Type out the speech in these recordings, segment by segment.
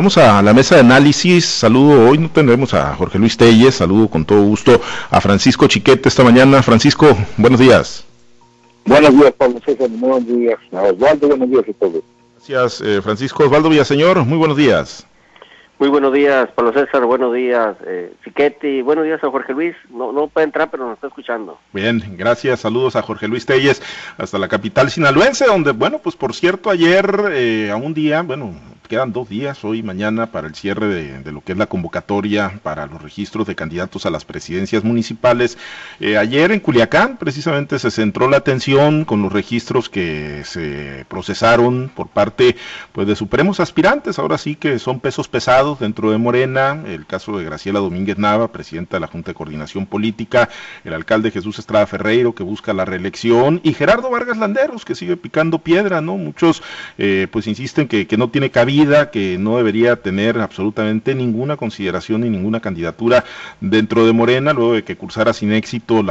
vamos a la mesa de análisis. Saludo, hoy no tendremos a Jorge Luis Telles, saludo con todo gusto a Francisco Chiquete esta mañana. Francisco, buenos días. Buenos días, Pablo César, buenos días Osvaldo, buenos días a todos. Gracias, eh, Francisco Osvaldo Villaseñor, muy buenos días. Muy buenos días, Pablo César, buenos días, eh, Chiquete, buenos días a Jorge Luis, no, no puede entrar, pero nos está escuchando. Bien, gracias, saludos a Jorge Luis Telles, hasta la capital sinaloense, donde, bueno, pues por cierto, ayer eh, a un día, bueno, quedan dos días, hoy y mañana, para el cierre de, lo que es la convocatoria para los registros de candidatos a las presidencias municipales. Eh, ayer en Culiacán, precisamente, se centró la atención con los registros que se procesaron por parte pues, de supremos aspirantes, ahora sí que son pesos pesados dentro de Morena, el caso de Graciela Domínguez Nava, presidenta de la Junta de Coordinación Política, el alcalde Jesús Estrada Ferreiro, que busca la reelección, y Gerardo Vargas Landeros, que sigue picando piedra, ¿no? Muchos eh, pues insisten que, que no tiene cabida que no debería tener absolutamente ninguna consideración ni ninguna candidatura dentro de Morena, luego de que cursara sin éxito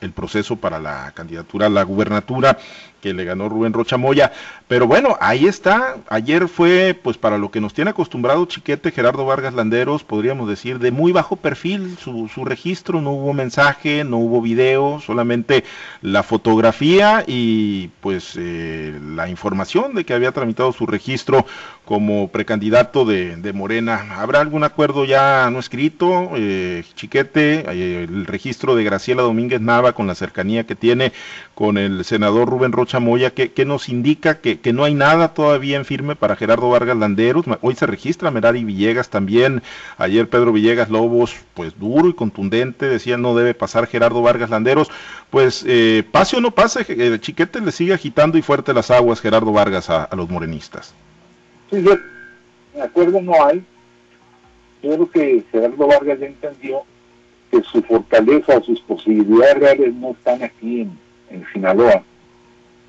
el proceso para la candidatura a la gubernatura que le ganó Rubén Rocha Moya. Pero bueno, ahí está. Ayer fue, pues para lo que nos tiene acostumbrado Chiquete, Gerardo Vargas Landeros, podríamos decir, de muy bajo perfil su, su registro. No hubo mensaje, no hubo video, solamente la fotografía y pues eh, la información de que había tramitado su registro como precandidato de, de Morena. ¿Habrá algún acuerdo ya no escrito? Eh, Chiquete, eh, el registro de Graciela Domínguez Nava con la cercanía que tiene con el senador Rubén Rocha Chamoya, que, nos indica que, no hay nada todavía en firme para Gerardo Vargas Landeros. Hoy se registra Merari Villegas también. Ayer Pedro Villegas Lobos, pues duro y contundente, decía no debe pasar Gerardo Vargas Landeros. Pues eh, pase o no pase, el Chiquete le sigue agitando y fuerte las aguas Gerardo Vargas a, los morenistas. Sí, yo, de acuerdo no hay. Creo que Gerardo Vargas ya entendió que su fortaleza, sus posibilidades reales no están aquí en, en Sinaloa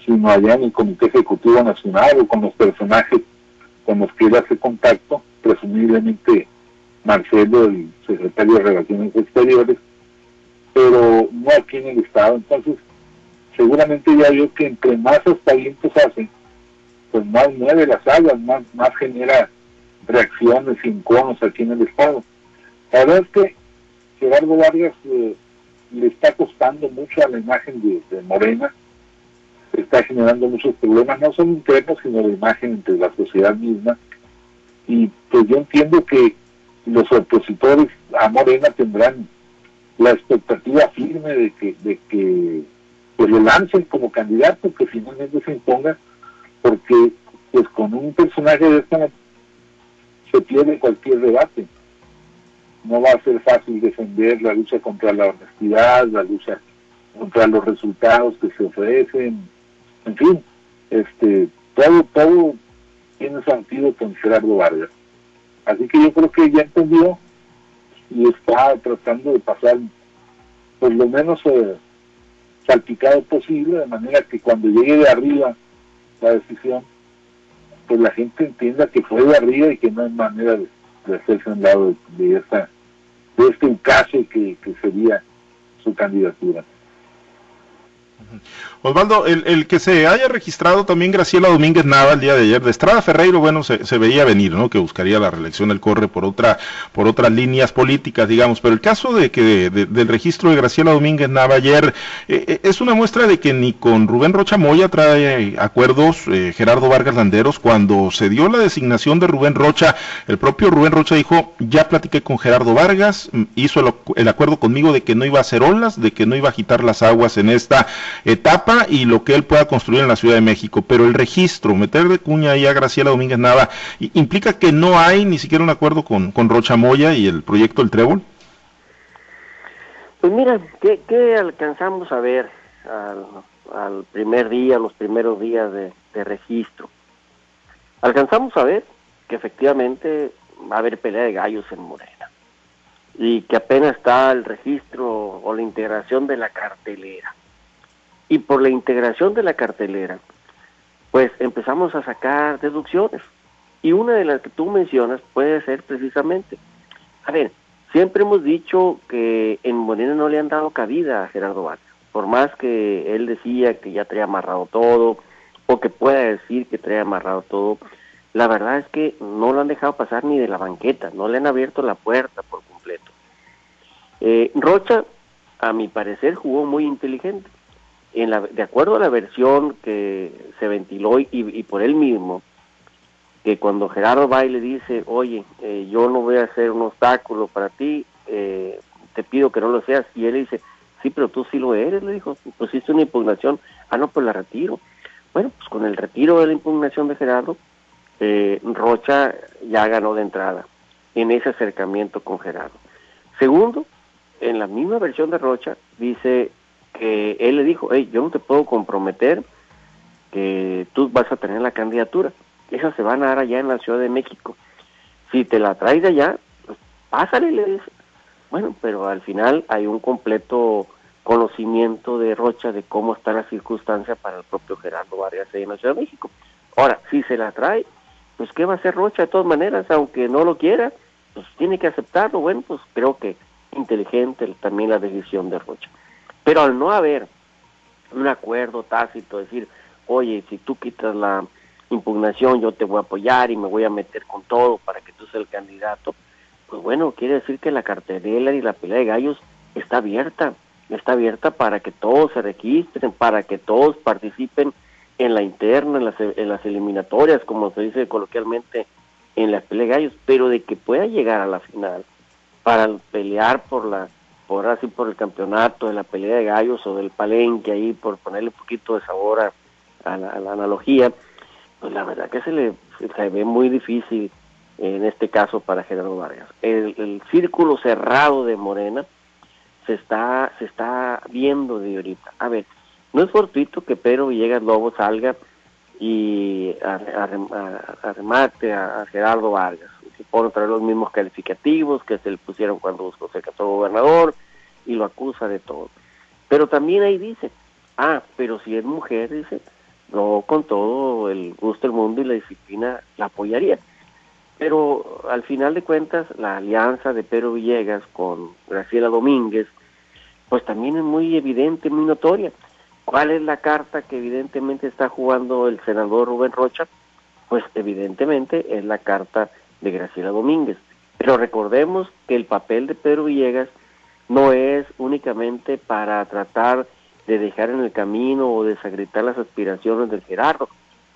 sino allá en el Comité Ejecutivo Nacional o con los personajes con los que él hace contacto, presumiblemente Marcelo, el secretario de Relaciones Exteriores, pero no aquí en el Estado. Entonces, seguramente ya vio que entre más aspavientos hacen, pues más mueve las aguas, más, más genera reacciones, inconos aquí en el Estado. La verdad es que Gerardo Vargas eh, le está costando mucho a la imagen de Morena, está generando muchos problemas, no solo internos, sino de imagen entre la sociedad misma. Y pues yo entiendo que los opositores a Morena tendrán la expectativa firme de que, de que pues lo lancen como candidato, que finalmente se imponga, porque pues con un personaje de esta se pierde cualquier debate. No va a ser fácil defender la lucha contra la honestidad, la lucha contra los resultados que se ofrecen, en fin, este, todo, todo tiene sentido con Gerardo Vargas. Así que yo creo que ya entendió y está tratando de pasar por lo menos eh, salpicado posible, de manera que cuando llegue de arriba la decisión, pues la gente entienda que fue de arriba y que no hay manera de, hacerse un lado de, esta, de este caso que, que sería su candidatura. Osvaldo, el, el, que se haya registrado también Graciela Domínguez Nava el día de ayer de Estrada Ferreiro, bueno, se, veía venir, ¿no? Que buscaría la reelección, él corre por otra, por otras líneas políticas, digamos, pero el caso de que del registro de Graciela Domínguez Nava ayer eh, eh, es una muestra de que ni con Rubén Rocha Moya trae acuerdos eh, Gerardo Vargas Landeros, cuando se dio la designación de Rubén Rocha, el propio Rubén Rocha dijo, ya platiqué con Gerardo Vargas, mm, hizo el acuerdo conmigo de que no iba a hacer olas, de que no iba a agitar las aguas en esta etapa y lo que él pueda construir en la Ciudad de México. Pero el registro, meter de cuña ahí a Graciela Domínguez Nava, ¿implica que no hay ni siquiera un acuerdo con, con Rocha Moya y el proyecto El Trébol? Pues mira, ¿qué, alcanzamos a ver al, primer día, los primeros días de, de registro? Alcanzamos a ver que efectivamente va a haber pelea de gallos en Morena y que apenas está el registro o la integración de la cartelera y por la integración de la cartelera, pues empezamos a sacar deducciones. Y una de las que tú mencionas puede ser precisamente, a ver, siempre hemos dicho que en Morena no le han dado cabida a Gerardo Vargas, por más que él decía que ya traía amarrado todo, o que pueda decir que traía amarrado todo, la verdad es que no lo han dejado pasar ni de la banqueta, no le han abierto la puerta por completo. Eh, Rocha, a mi parecer, jugó muy inteligente. En la, de acuerdo a la versión que se ventiló y, por él mismo, que cuando Gerardo Baile dice, oye, eh, yo no voy a ser un obstáculo para ti, eh, te pido que no lo seas, y él dice, sí, pero tú sí lo eres, le dijo, hiciste una impugnación, ah, no, pues la retiro. Bueno, pues con el retiro de la impugnación de Gerardo, eh, Rocha ya ganó de entrada en ese acercamiento con Gerardo. Segundo, en la misma versión de Rocha dice que él le dijo, hey, yo no te puedo comprometer que tú vas a tener la candidatura. Esa se van a dar allá en la Ciudad de México. Si te la traes de allá, pues pásale, le dice. Bueno, pero al final hay un completo conocimiento de Rocha de cómo está la circunstancia para el propio Gerardo Vargas en la Ciudad de México. Ahora, si se la trae, pues ¿qué va a hacer Rocha de todas maneras? Aunque no lo quiera, pues tiene que aceptarlo. Bueno, pues creo que inteligente también la decisión de Rocha. Pero al no haber un acuerdo tácito, decir, oye, si tú quitas la impugnación, yo te voy a apoyar y me voy a meter con todo para que tú seas el candidato, pues bueno, quiere decir que la cartelera y la pelea de gallos está abierta está abierta para que todos se registren, para que todos participen en la interna, en las, en las eliminatorias, como se dice coloquialmente en las peleas gallos, pero de que pueda llegar a la final para pelear por la por así por el campeonato de la pelea de gallos o del palenque ahí por ponerle un poquito de sabor a, la, analogía pues la verdad que se le se ve muy difícil en este caso para Gerardo Vargas el, círculo cerrado de Morena se está, se está viendo de ahorita. A ver, no es fortuito que Pedro Villegas Lobo salga y a, a, Gerardo Vargas. Se pone otra vez los mismos calificativos que se le pusieron cuando se casó gobernador y lo acusa de todo. Pero también ahí dice, ah, pero si es mujer, dice, no con todo el gusto del mundo y la disciplina la apoyaría. Pero al final de cuentas, la alianza de Pedro Villegas con Graciela Domínguez pues también es muy evidente, muy notoria. ¿Cuál es la carta que evidentemente está jugando el senador Rubén Rocha? Pues evidentemente es la carta de Graciela Domínguez. Pero recordemos que el papel de Pedro Villegas no es únicamente para tratar de dejar en el camino o desagritar las aspiraciones del Gerardo.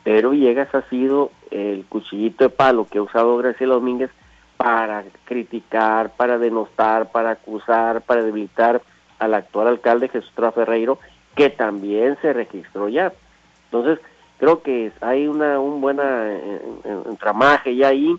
Pedro Villegas ha sido el cuchillito de palo que ha usado Graciela Domínguez para criticar, para denostar, para acusar, para debilitar al actual alcalde Jesús Ferreiro, que también se registró ya. Entonces, creo que hay una un buena tramaje ya ahí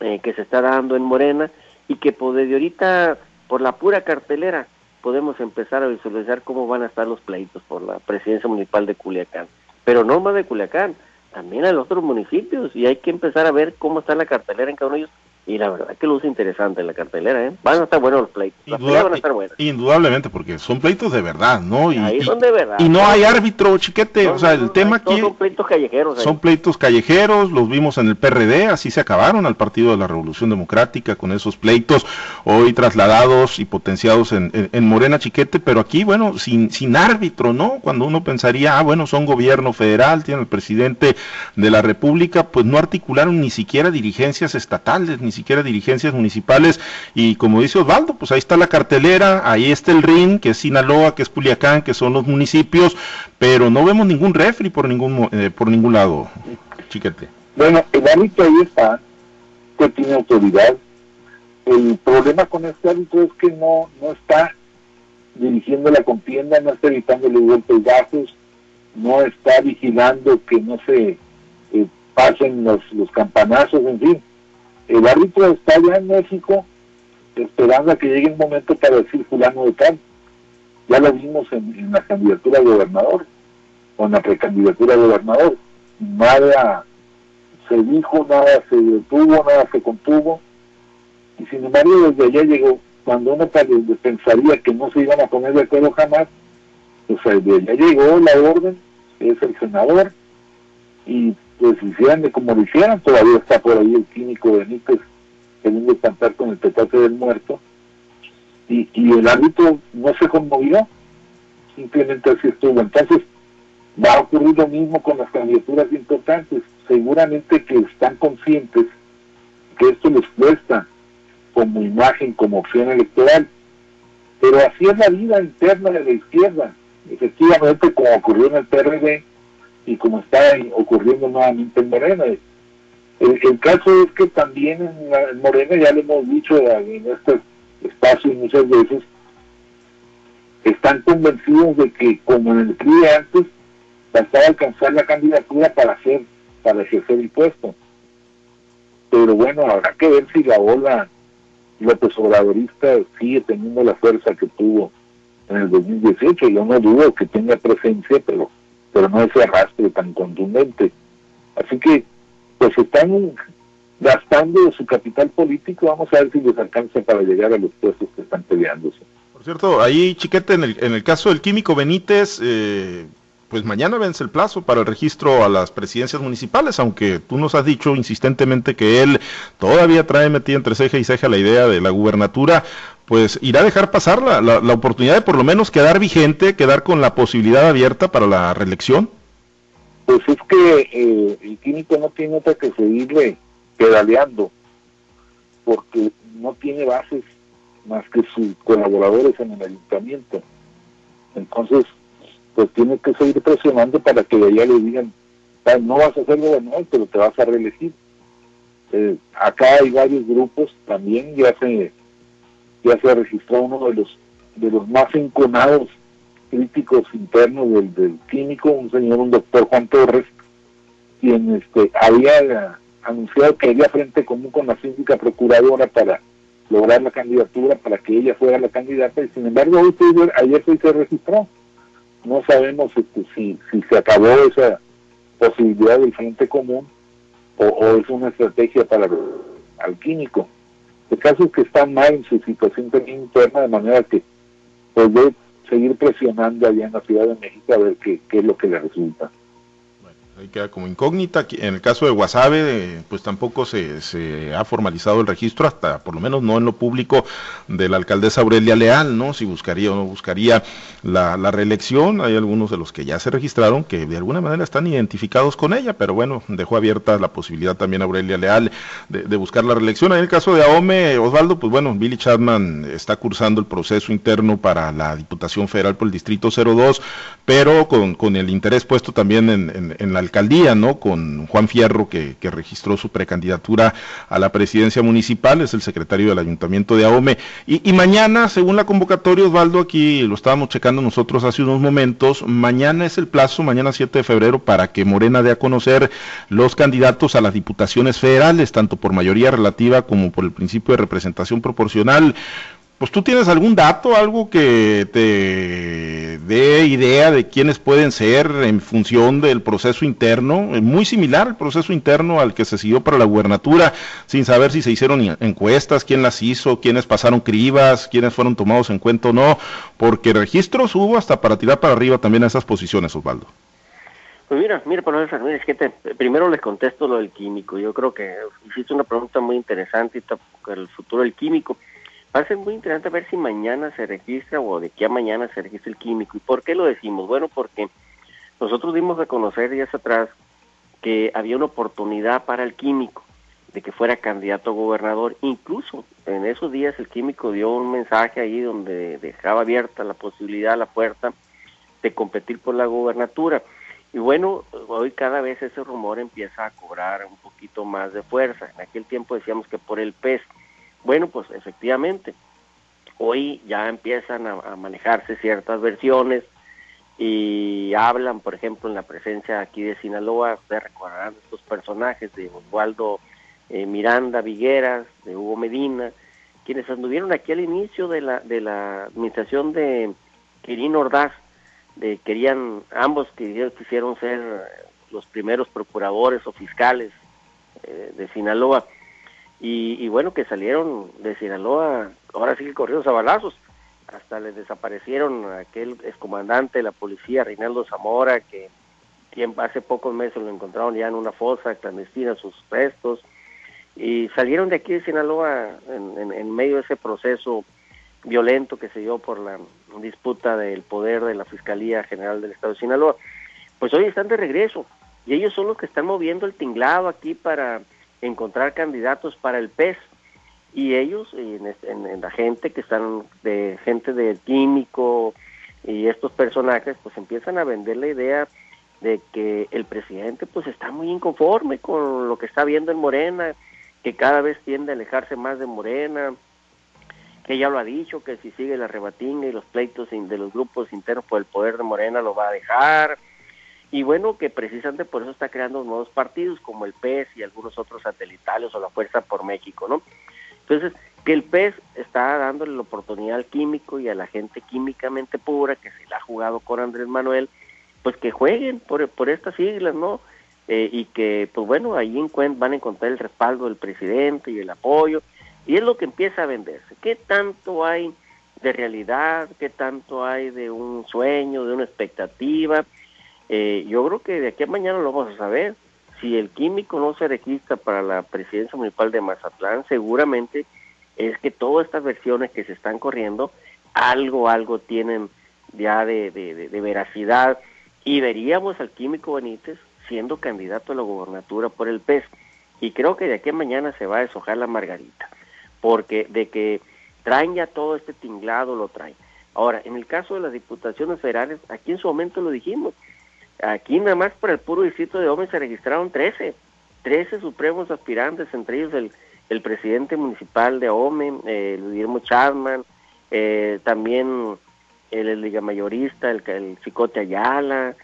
eh, que se está dando en Morena y que pues, de ahorita, por la pura cartelera, podemos empezar a visualizar cómo van a estar los pleitos por la presidencia municipal de Culiacán. Pero no más de Culiacán, también en los otros municipios y hay que empezar a ver cómo está la cartelera en cada uno de ellos y la verdad que luce interesante la cartelera, ¿eh? Van a estar buenos los pleitos. van a estar buenos. Indudablemente, porque son pleitos de verdad, ¿no? Y, Ahí son de verdad. Y no hay árbitro, chiquete. o sea, el tema aquí. Son pleitos callejeros. Son pleitos callejeros, los vimos en el PRD, así se acabaron al Partido de la Revolución Democrática con esos pleitos, hoy trasladados y potenciados en, en, Morena, chiquete, pero aquí, bueno, sin, sin árbitro, ¿no? Cuando uno pensaría, ah, bueno, son gobierno federal, tiene el presidente de la República, pues no articularon ni siquiera dirigencias estatales, ni siquiera dirigencias municipales y como dice Osvaldo, pues ahí está la cartelera, ahí está el RIN, que es Sinaloa, que es Culiacán, que son los municipios, pero no vemos ningún refri por ningún eh, por ningún lado, chiquete. Bueno, el árbitro ahí está, que tiene autoridad. El problema con este árbitro es que no, no está dirigiendo la contienda, no está evitándole golpes bajos, no está vigilando que no se eh, pasen los, los campanazos, en fin el árbitro está allá en México esperando a que llegue el momento para decir fulano de tal. Ya lo vimos en, la candidatura a gobernador, o en la precandidatura a gobernador. Nada se dijo, nada se detuvo, nada se contuvo. Y sin embargo, desde allá llegó, cuando uno pensaría que no se iban a poner de acuerdo jamás, pues desde allá llegó la orden, es el senador, y pues hicieran de como lo hicieran, todavía está por ahí el químico Benítez queriendo cantar con el petate del muerto, y, y el árbitro no se conmovió, simplemente así estuvo. Entonces, va a ocurrir lo mismo con las candidaturas importantes. seguramente que están conscientes que esto les cuesta como imagen, como opción electoral. Pero así es la vida interna de la izquierda. Efectivamente, como ocurrió en el PRD y como está ocurriendo nuevamente en Morena. El, caso es que también en, Morena, ya lo hemos dicho en este espacio muchas veces, están convencidos de que como en el PRI antes, bastaba alcanzar la candidatura para hacer, para ejercer el puesto. Pero bueno, habrá que ver si la ola López Obradorista sigue teniendo la fuerza que tuvo en el 2018. Yo no dudo que tenga presencia, pero, pero no ese arrastre tan contundente. Así que, pues están gastando su capital político, vamos a ver si les alcanza para llegar a los puestos que están peleándose. Por cierto, ahí, Chiquete, en el, en el caso del químico Benítez, eh, pues mañana vence el plazo para el registro a las presidencias municipales, aunque tú nos has dicho insistentemente que él todavía trae metida entre ceja y ceja la idea de la gubernatura, pues irá a dejar pasar la, la, oportunidad de por lo menos quedar vigente, quedar con la posibilidad abierta para la reelección. Pues es que eh, el químico no tiene otra que seguirle pedaleando, porque no tiene bases más que sus colaboradores en el ayuntamiento. Entonces, pues tiene que seguir presionando para que de allá le digan, no vas a ser gobernador, pero te vas a reelegir. Eh, acá hay varios grupos también, ya se ya se registró uno de los de los más enconados críticos internos del, químico, un señor, un doctor Juan Torres, quien este había anunciado que había frente común con la síndica procuradora para lograr la candidatura, para que ella fuera la candidata, y sin embargo ayer se registró no sabemos este, si, si se acabó esa posibilidad del frente común o, es una estrategia para el químico. El caso es que está mal en su situación también interna, de manera que puede seguir presionando allá en la Ciudad de México a ver qué, qué es lo que le resulta ahí queda como incógnita. En el caso de Guasave, eh, pues tampoco se, se, ha formalizado el registro, hasta por lo menos no en lo público, de la alcaldesa Aurelia Leal, ¿no? Si buscaría o no buscaría la, reelección. Hay algunos de los que ya se registraron que de alguna manera están identificados con ella, pero bueno, dejó abierta la posibilidad también Aurelia Leal de, buscar la reelección. En el caso de Ahome, Osvaldo, pues bueno, Billy Chapman está cursando el proceso interno para la Diputación Federal por el Distrito 02, pero con, con el interés puesto también en, en, en la alcaldía, ¿no? Con Juan Fierro, que, registró su precandidatura a la presidencia municipal, es el secretario del ayuntamiento de Ahome. Y, mañana, según la convocatoria, Osvaldo, aquí lo estábamos checando nosotros hace unos momentos, mañana es el plazo, mañana 7 de febrero, para que Morena dé a conocer los candidatos a las diputaciones federales, tanto por mayoría relativa como por el principio de representación proporcional. Pues tú tienes algún dato, algo que te dé idea de quiénes pueden ser en función del proceso interno, muy similar al proceso interno al que se siguió para la gubernatura, sin saber si se hicieron encuestas, quién las hizo, quiénes pasaron cribas, quiénes fueron tomados en cuenta o no, porque registros hubo hasta para tirar para arriba también a esas posiciones, Osvaldo. Pues mira, mira, profesor, mira, es que primero les contesto lo del químico. Yo creo que hiciste una pregunta muy interesante, el futuro del químico. Va muy interesante ver si mañana se registra o de qué a mañana se registra el químico. ¿Y por qué lo decimos? Bueno, porque nosotros dimos a conocer días atrás que había una oportunidad para el químico de que fuera candidato a gobernador. Incluso en esos días el químico dio un mensaje ahí donde dejaba abierta la posibilidad, la puerta de competir por la gobernatura. Y bueno, hoy cada vez ese rumor empieza a cobrar un poquito más de fuerza. En aquel tiempo decíamos que por el PES bueno, pues efectivamente, hoy ya empiezan a, manejarse ciertas versiones y hablan, por ejemplo, en la presencia aquí de Sinaloa, ustedes recordarán estos personajes de Osvaldo eh, Miranda Vigueras, de Hugo Medina, quienes anduvieron aquí al inicio de la, de la administración de Quirino Ordaz, de, querían, ambos quisieron ser los primeros procuradores o fiscales eh, de Sinaloa y, bueno, que salieron de Sinaloa, ahora sí que corridos a hasta les desaparecieron aquel excomandante de la policía, Reinaldo Zamora, que hace pocos meses lo encontraron ya en una fosa clandestina, sus restos, y salieron de aquí de Sinaloa en medio de ese proceso violento que se dio por la disputa del poder de la Fiscalía General del Estado de Sinaloa. Pues hoy están de regreso, y ellos son los que están moviendo el tinglado aquí para encontrar candidatos para el PES y ellos en, en, la gente que están de gente de químico y estos personajes pues empiezan a vender la idea de que el presidente pues está muy inconforme con lo que está viendo en Morena, que cada vez tiende a alejarse más de Morena, que ya lo ha dicho, que si sigue la rebatinga y los pleitos de los grupos internos por el poder de Morena lo va a dejar, y bueno, que precisamente por eso está creando nuevos partidos como el PES y algunos otros satelitales o la Fuerza por México, ¿no? Entonces, que el PES está dándole la oportunidad al químico y a la gente químicamente pura que se la ha jugado con Andrés Manuel, pues que jueguen por, por estas siglas, ¿no? Eh, y que, pues bueno, ahí van a encontrar el respaldo del presidente y el apoyo, y es lo que empieza a venderse. ¿Qué tanto hay de realidad? ¿Qué tanto hay de un sueño, de una expectativa? Eh, yo creo que de aquí a mañana lo vamos a saber. Si el químico no se registra para la presidencia municipal de Mazatlán, seguramente es que todas estas versiones que se están corriendo, algo, algo tienen ya de, de, veracidad. Y veríamos al químico Benítez siendo candidato a la gobernatura por el PES. Y creo que de aquí a mañana se va a deshojar la margarita, porque de que traen ya todo este tinglado, lo traen. Ahora, en el caso de las diputaciones federales, aquí en su momento lo dijimos, Aquí nada más para el puro distrito de Ome se registraron 13, 13 supremos aspirantes, entre ellos el, el presidente municipal de Ome, eh, Guillermo Chapman, eh, también el, el liga mayorista, el, el Chicote Ayala,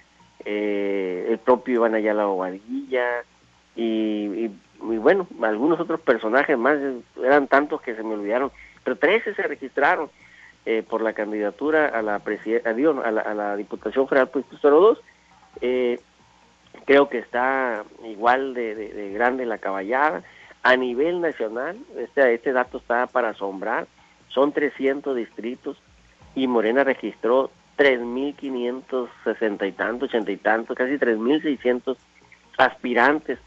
eh, el propio Iván Ayala Obadilla, y, y, bueno, algunos otros personajes más, eran tantos que se me olvidaron, pero 13 se registraron eh, por la candidatura a la, a, la, a la Diputación Federal por Distrito 02 eh, creo que está igual de, grande la caballada. A nivel nacional, este, este dato está para asombrar, son 300 distritos y Morena registró 3.560 y tantos, 80 y tantos, casi 3.600 aspirantes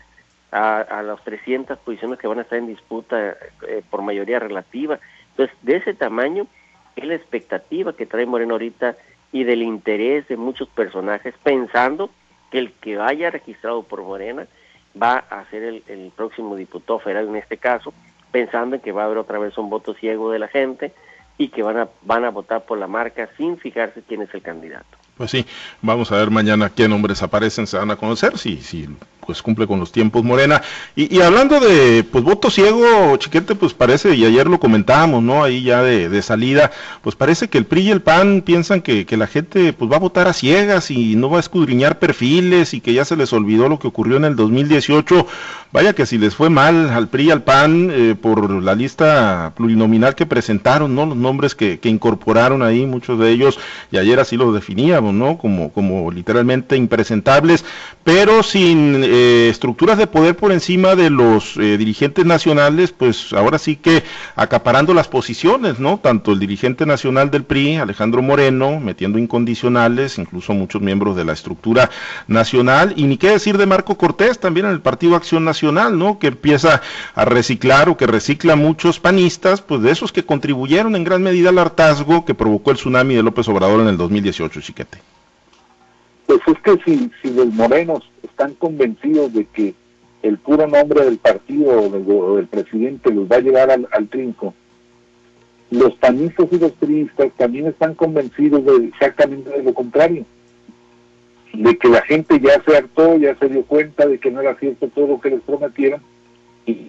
a, a las 300 posiciones que van a estar en disputa eh, por mayoría relativa. Entonces, de ese tamaño es la expectativa que trae Morena ahorita y del interés de muchos personajes pensando que el que vaya registrado por Morena va a ser el, el próximo diputado federal en este caso, pensando en que va a haber otra vez un voto ciego de la gente y que van a, van a votar por la marca sin fijarse quién es el candidato. Pues sí, vamos a ver mañana qué nombres aparecen, se van a conocer, si, si pues cumple con los tiempos Morena. Y, hablando de pues voto ciego, chiquete, pues parece, y ayer lo comentábamos, ¿no? Ahí ya de, de salida, pues parece que el PRI y el PAN piensan que, que, la gente pues va a votar a ciegas y no va a escudriñar perfiles y que ya se les olvidó lo que ocurrió en el 2018. Vaya que si les fue mal al PRI y al PAN eh, por la lista plurinominal que presentaron, ¿no? Los nombres que, que, incorporaron ahí, muchos de ellos, y ayer así los definíamos, ¿no? Como, como literalmente impresentables, pero sin eh, estructuras de poder por encima de los eh, dirigentes nacionales, pues ahora sí que acaparando las posiciones, ¿no? Tanto el dirigente nacional del PRI, Alejandro Moreno, metiendo incondicionales, incluso muchos miembros de la estructura nacional, y ni qué decir de Marco Cortés, también en el Partido Acción Nacional ¿no? Que empieza a reciclar o que recicla muchos panistas, pues de esos que contribuyeron en gran medida al hartazgo que provocó el tsunami de López Obrador en el 2018, chiquete. Pues es que si, los morenos están convencidos de que el puro nombre del partido o del, presidente los va a llevar al, trinco, los panistas y los turistas también están convencidos de exactamente de lo contrario de que la gente ya se hartó, ya se dio cuenta de que no era cierto todo lo que les prometieron y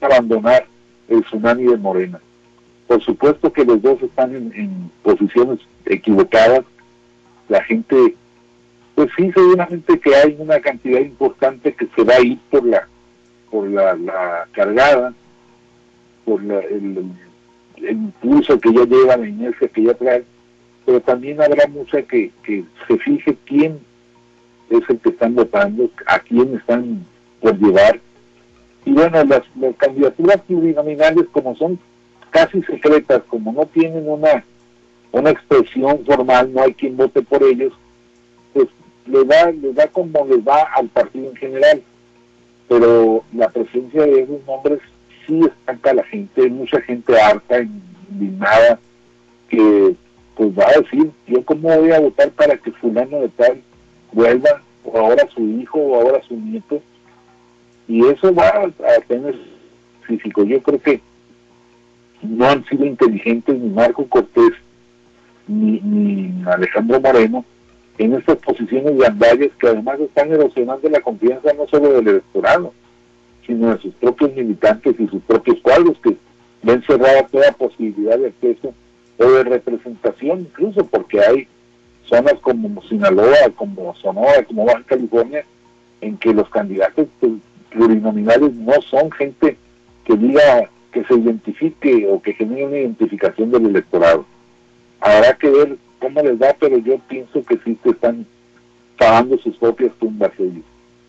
abandonar el tsunami de Morena. Por supuesto que los dos están en, posiciones equivocadas. La gente, pues sí, seguramente que hay una cantidad importante que se va a ir por la, por la, cargada, por el, impulso que ya lleva, la inercia que ya trae, pero también habrá mucha que, que se fije quién es el que están votando, a quién están por llevar. Y bueno, las, candidaturas plurinominales como son casi secretas, como no tienen una, una expresión formal, no hay quien vote por ellos, le da, le da como les va al partido en general. Pero la presencia de esos nombres sí estanca a la gente, hay mucha gente harta, indignada, que pues va a decir, yo cómo voy a votar para que fulano de tal vuelva o ahora su hijo, o ahora su nieto, y eso va a tener físico. Yo creo que no han sido inteligentes ni Marco Cortés ni, ni Alejandro Moreno en estas posiciones de andalles que además están erosionando la confianza no solo del electorado, sino de sus propios militantes y sus propios cuadros que ven cerrada toda posibilidad de acceso o de representación incluso porque hay zonas como Sinaloa, como Sonora, como Baja California, en que los candidatos plurinominales no son gente que diga que se identifique o que genere una identificación del electorado. Habrá que ver cómo les da, pero yo pienso que sí que están pagando sus propias tumbas ellos.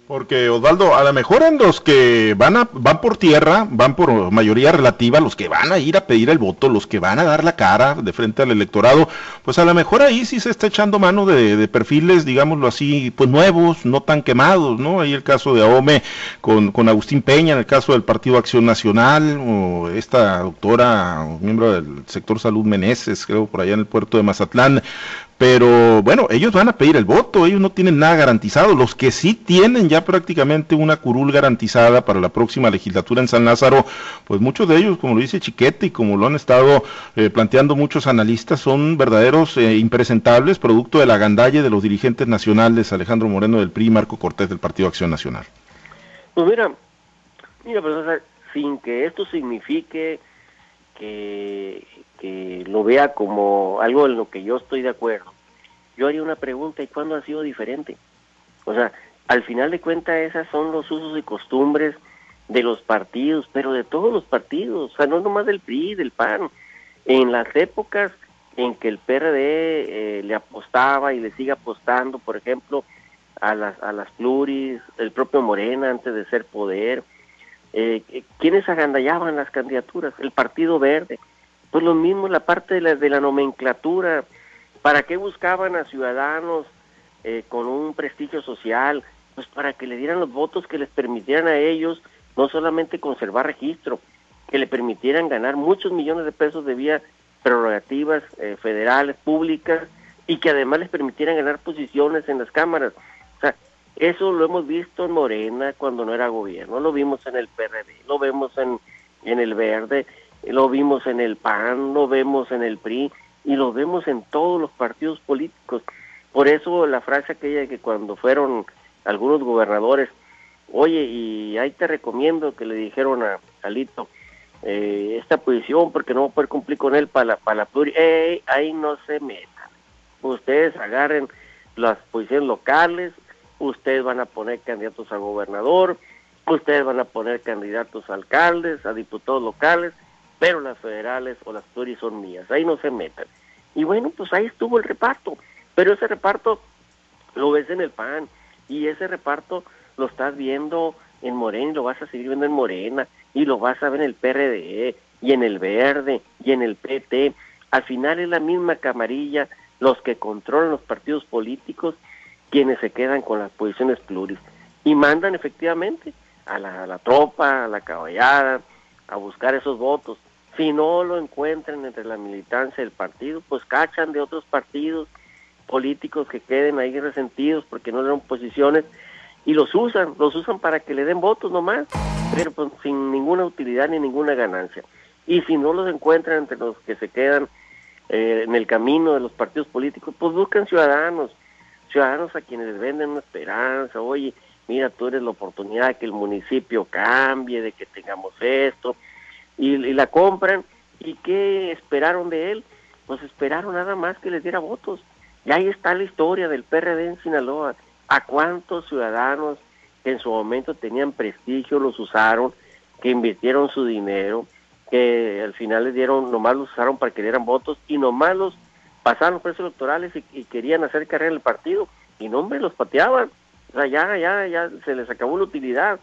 Porque Osvaldo, a lo mejor en los que van a, van por tierra, van por mayoría relativa, los que van a ir a pedir el voto, los que van a dar la cara de frente al electorado, pues a lo mejor ahí sí se está echando mano de, perfiles, digámoslo así, pues nuevos, no tan quemados, ¿no? Ahí el caso de AOME con, con Agustín Peña, en el caso del Partido Acción Nacional, o esta doctora, miembro del sector salud Meneses, creo, por allá en el puerto de Mazatlán, pero bueno, ellos van a pedir el voto, ellos no tienen nada garantizado. Los que sí tienen ya prácticamente una curul garantizada para la próxima legislatura en San Lázaro, pues muchos de ellos, como lo dice Chiquete y como lo han estado eh, planteando muchos analistas, son verdaderos eh, impresentables, producto de la gandalle de los dirigentes nacionales, Alejandro Moreno del PRI y Marco Cortés del Partido Acción Nacional. Pues mira, mira, pues, sin que esto signifique que que lo vea como algo en lo que yo estoy de acuerdo, yo haría una pregunta, ¿y cuándo ha sido diferente? O sea, al final de cuentas esas son los usos y costumbres de los partidos, pero de todos los partidos, o sea, no nomás del PRI, del PAN. En las épocas en que el PRD eh, le apostaba y le sigue apostando, por ejemplo, a las, a las pluris, el propio Morena antes de ser poder, eh, ¿quiénes agandallaban las candidaturas? El Partido Verde, pues lo mismo la parte de la, de la nomenclatura. ¿Para qué buscaban a ciudadanos eh, con un prestigio social? Pues para que le dieran los votos que les permitieran a ellos no solamente conservar registro, que le permitieran ganar muchos millones de pesos de vía prerrogativas eh, federales, públicas, y que además les permitieran ganar posiciones en las cámaras. O sea, eso lo hemos visto en Morena cuando no era gobierno, lo vimos en el PRD, lo vemos en, en el Verde, lo vimos en el PAN, lo vemos en el PRI y lo vemos en todos los partidos políticos. Por eso la frase aquella que cuando fueron algunos gobernadores, oye, y ahí te recomiendo que le dijeron a Alito eh, esta posición porque no voy a poder cumplir con él para la, para ahí no se metan. Ustedes agarren las posiciones locales, ustedes van a poner candidatos a gobernador, ustedes van a poner candidatos a alcaldes, a diputados locales, pero las federales o las pluris son mías, ahí no se meten. Y bueno, pues ahí estuvo el reparto, pero ese reparto lo ves en el PAN y ese reparto lo estás viendo en Morena y lo vas a seguir viendo en Morena y lo vas a ver en el PRD y en el Verde y en el PT. Al final es la misma camarilla los que controlan los partidos políticos quienes se quedan con las posiciones pluris y mandan efectivamente a la, a la tropa, a la caballada, a buscar esos votos. Si no lo encuentran entre la militancia del partido, pues cachan de otros partidos políticos que queden ahí resentidos porque no dan posiciones y los usan, los usan para que le den votos nomás, pero pues sin ninguna utilidad ni ninguna ganancia. Y si no los encuentran entre los que se quedan eh, en el camino de los partidos políticos, pues buscan ciudadanos, ciudadanos a quienes les venden una esperanza, oye, mira, tú eres la oportunidad de que el municipio cambie, de que tengamos esto, y, la compran. ¿Y qué esperaron de él? Pues esperaron nada más que les diera votos. Y ahí está la historia del PRD en Sinaloa. ¿A cuántos ciudadanos que en su momento tenían prestigio los usaron, que invirtieron su dinero, que al final les dieron, nomás los usaron para que dieran votos y nomás los pasaron los precios electorales y, querían hacer carrera en el partido y no hombre los pateaban. O sea, ya, ya, ya se les acabó la utilidad,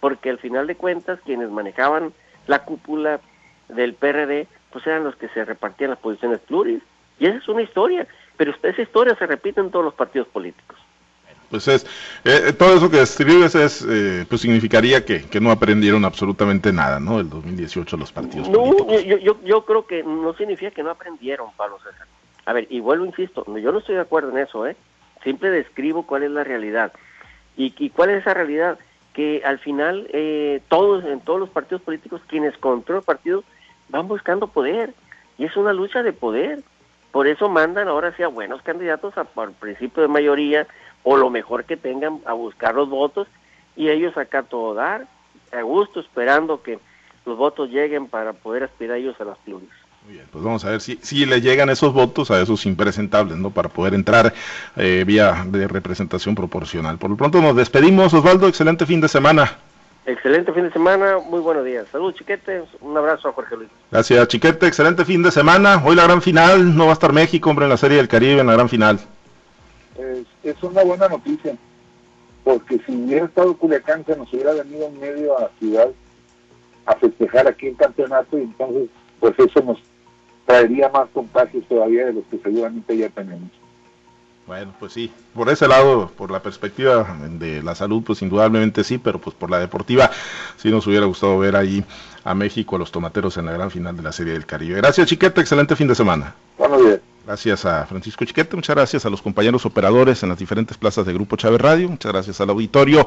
porque al final de cuentas quienes manejaban la cúpula del PRD, pues eran los que se repartían las posiciones pluris. Y esa es una historia, pero esa historia se repite en todos los partidos políticos. Pues es, eh, todo eso que escribes es, eh, pues significaría que, que, no aprendieron absolutamente nada, ¿no? El 2018 los partidos políticos. Yo, yo, yo creo que no significa que no aprendieron, Pablo César. A ver, y vuelvo, insisto, yo no estoy de acuerdo en eso, ¿eh? Siempre describo cuál es la realidad. ¿Y, cuál es esa realidad? Que al final eh, todos, en todos los partidos políticos, quienes controlan partidos van buscando poder. Y es una lucha de poder. Por eso mandan ahora sí a buenos candidatos a, por principio de mayoría o lo mejor que tengan a buscar los votos y ellos acá todo dar, a gusto, esperando que los votos lleguen para poder aspirar ellos a las plumas. Muy bien, pues vamos a ver si, si le llegan esos votos a esos impresentables, ¿no? Para poder entrar eh, vía de representación proporcional. Por lo pronto nos despedimos, Osvaldo, excelente fin de semana. Excelente fin de semana, muy buenos días. Salud, Chiquete, un abrazo a Jorge Luis. Gracias, Chiquete, excelente fin de semana. Hoy la gran final, no va a estar México, hombre, en la Serie del Caribe, en la gran final. es una buena noticia, porque si hubiera estado Culiacán, se nos hubiera venido en medio a la ciudad a festejar aquí el campeonato y entonces, pues eso nos traería más contagios todavía de los que seguramente ya tenemos. Bueno, pues sí, por ese lado, por la perspectiva de la salud, pues indudablemente sí, pero pues por la deportiva, sí nos hubiera gustado ver ahí a México, a los tomateros en la gran final de la Serie del Caribe. Gracias, Chiquete, excelente fin de semana. Buenos días. Gracias a Francisco Chiquete, muchas gracias a los compañeros operadores en las diferentes plazas de Grupo Chávez Radio, muchas gracias al auditorio.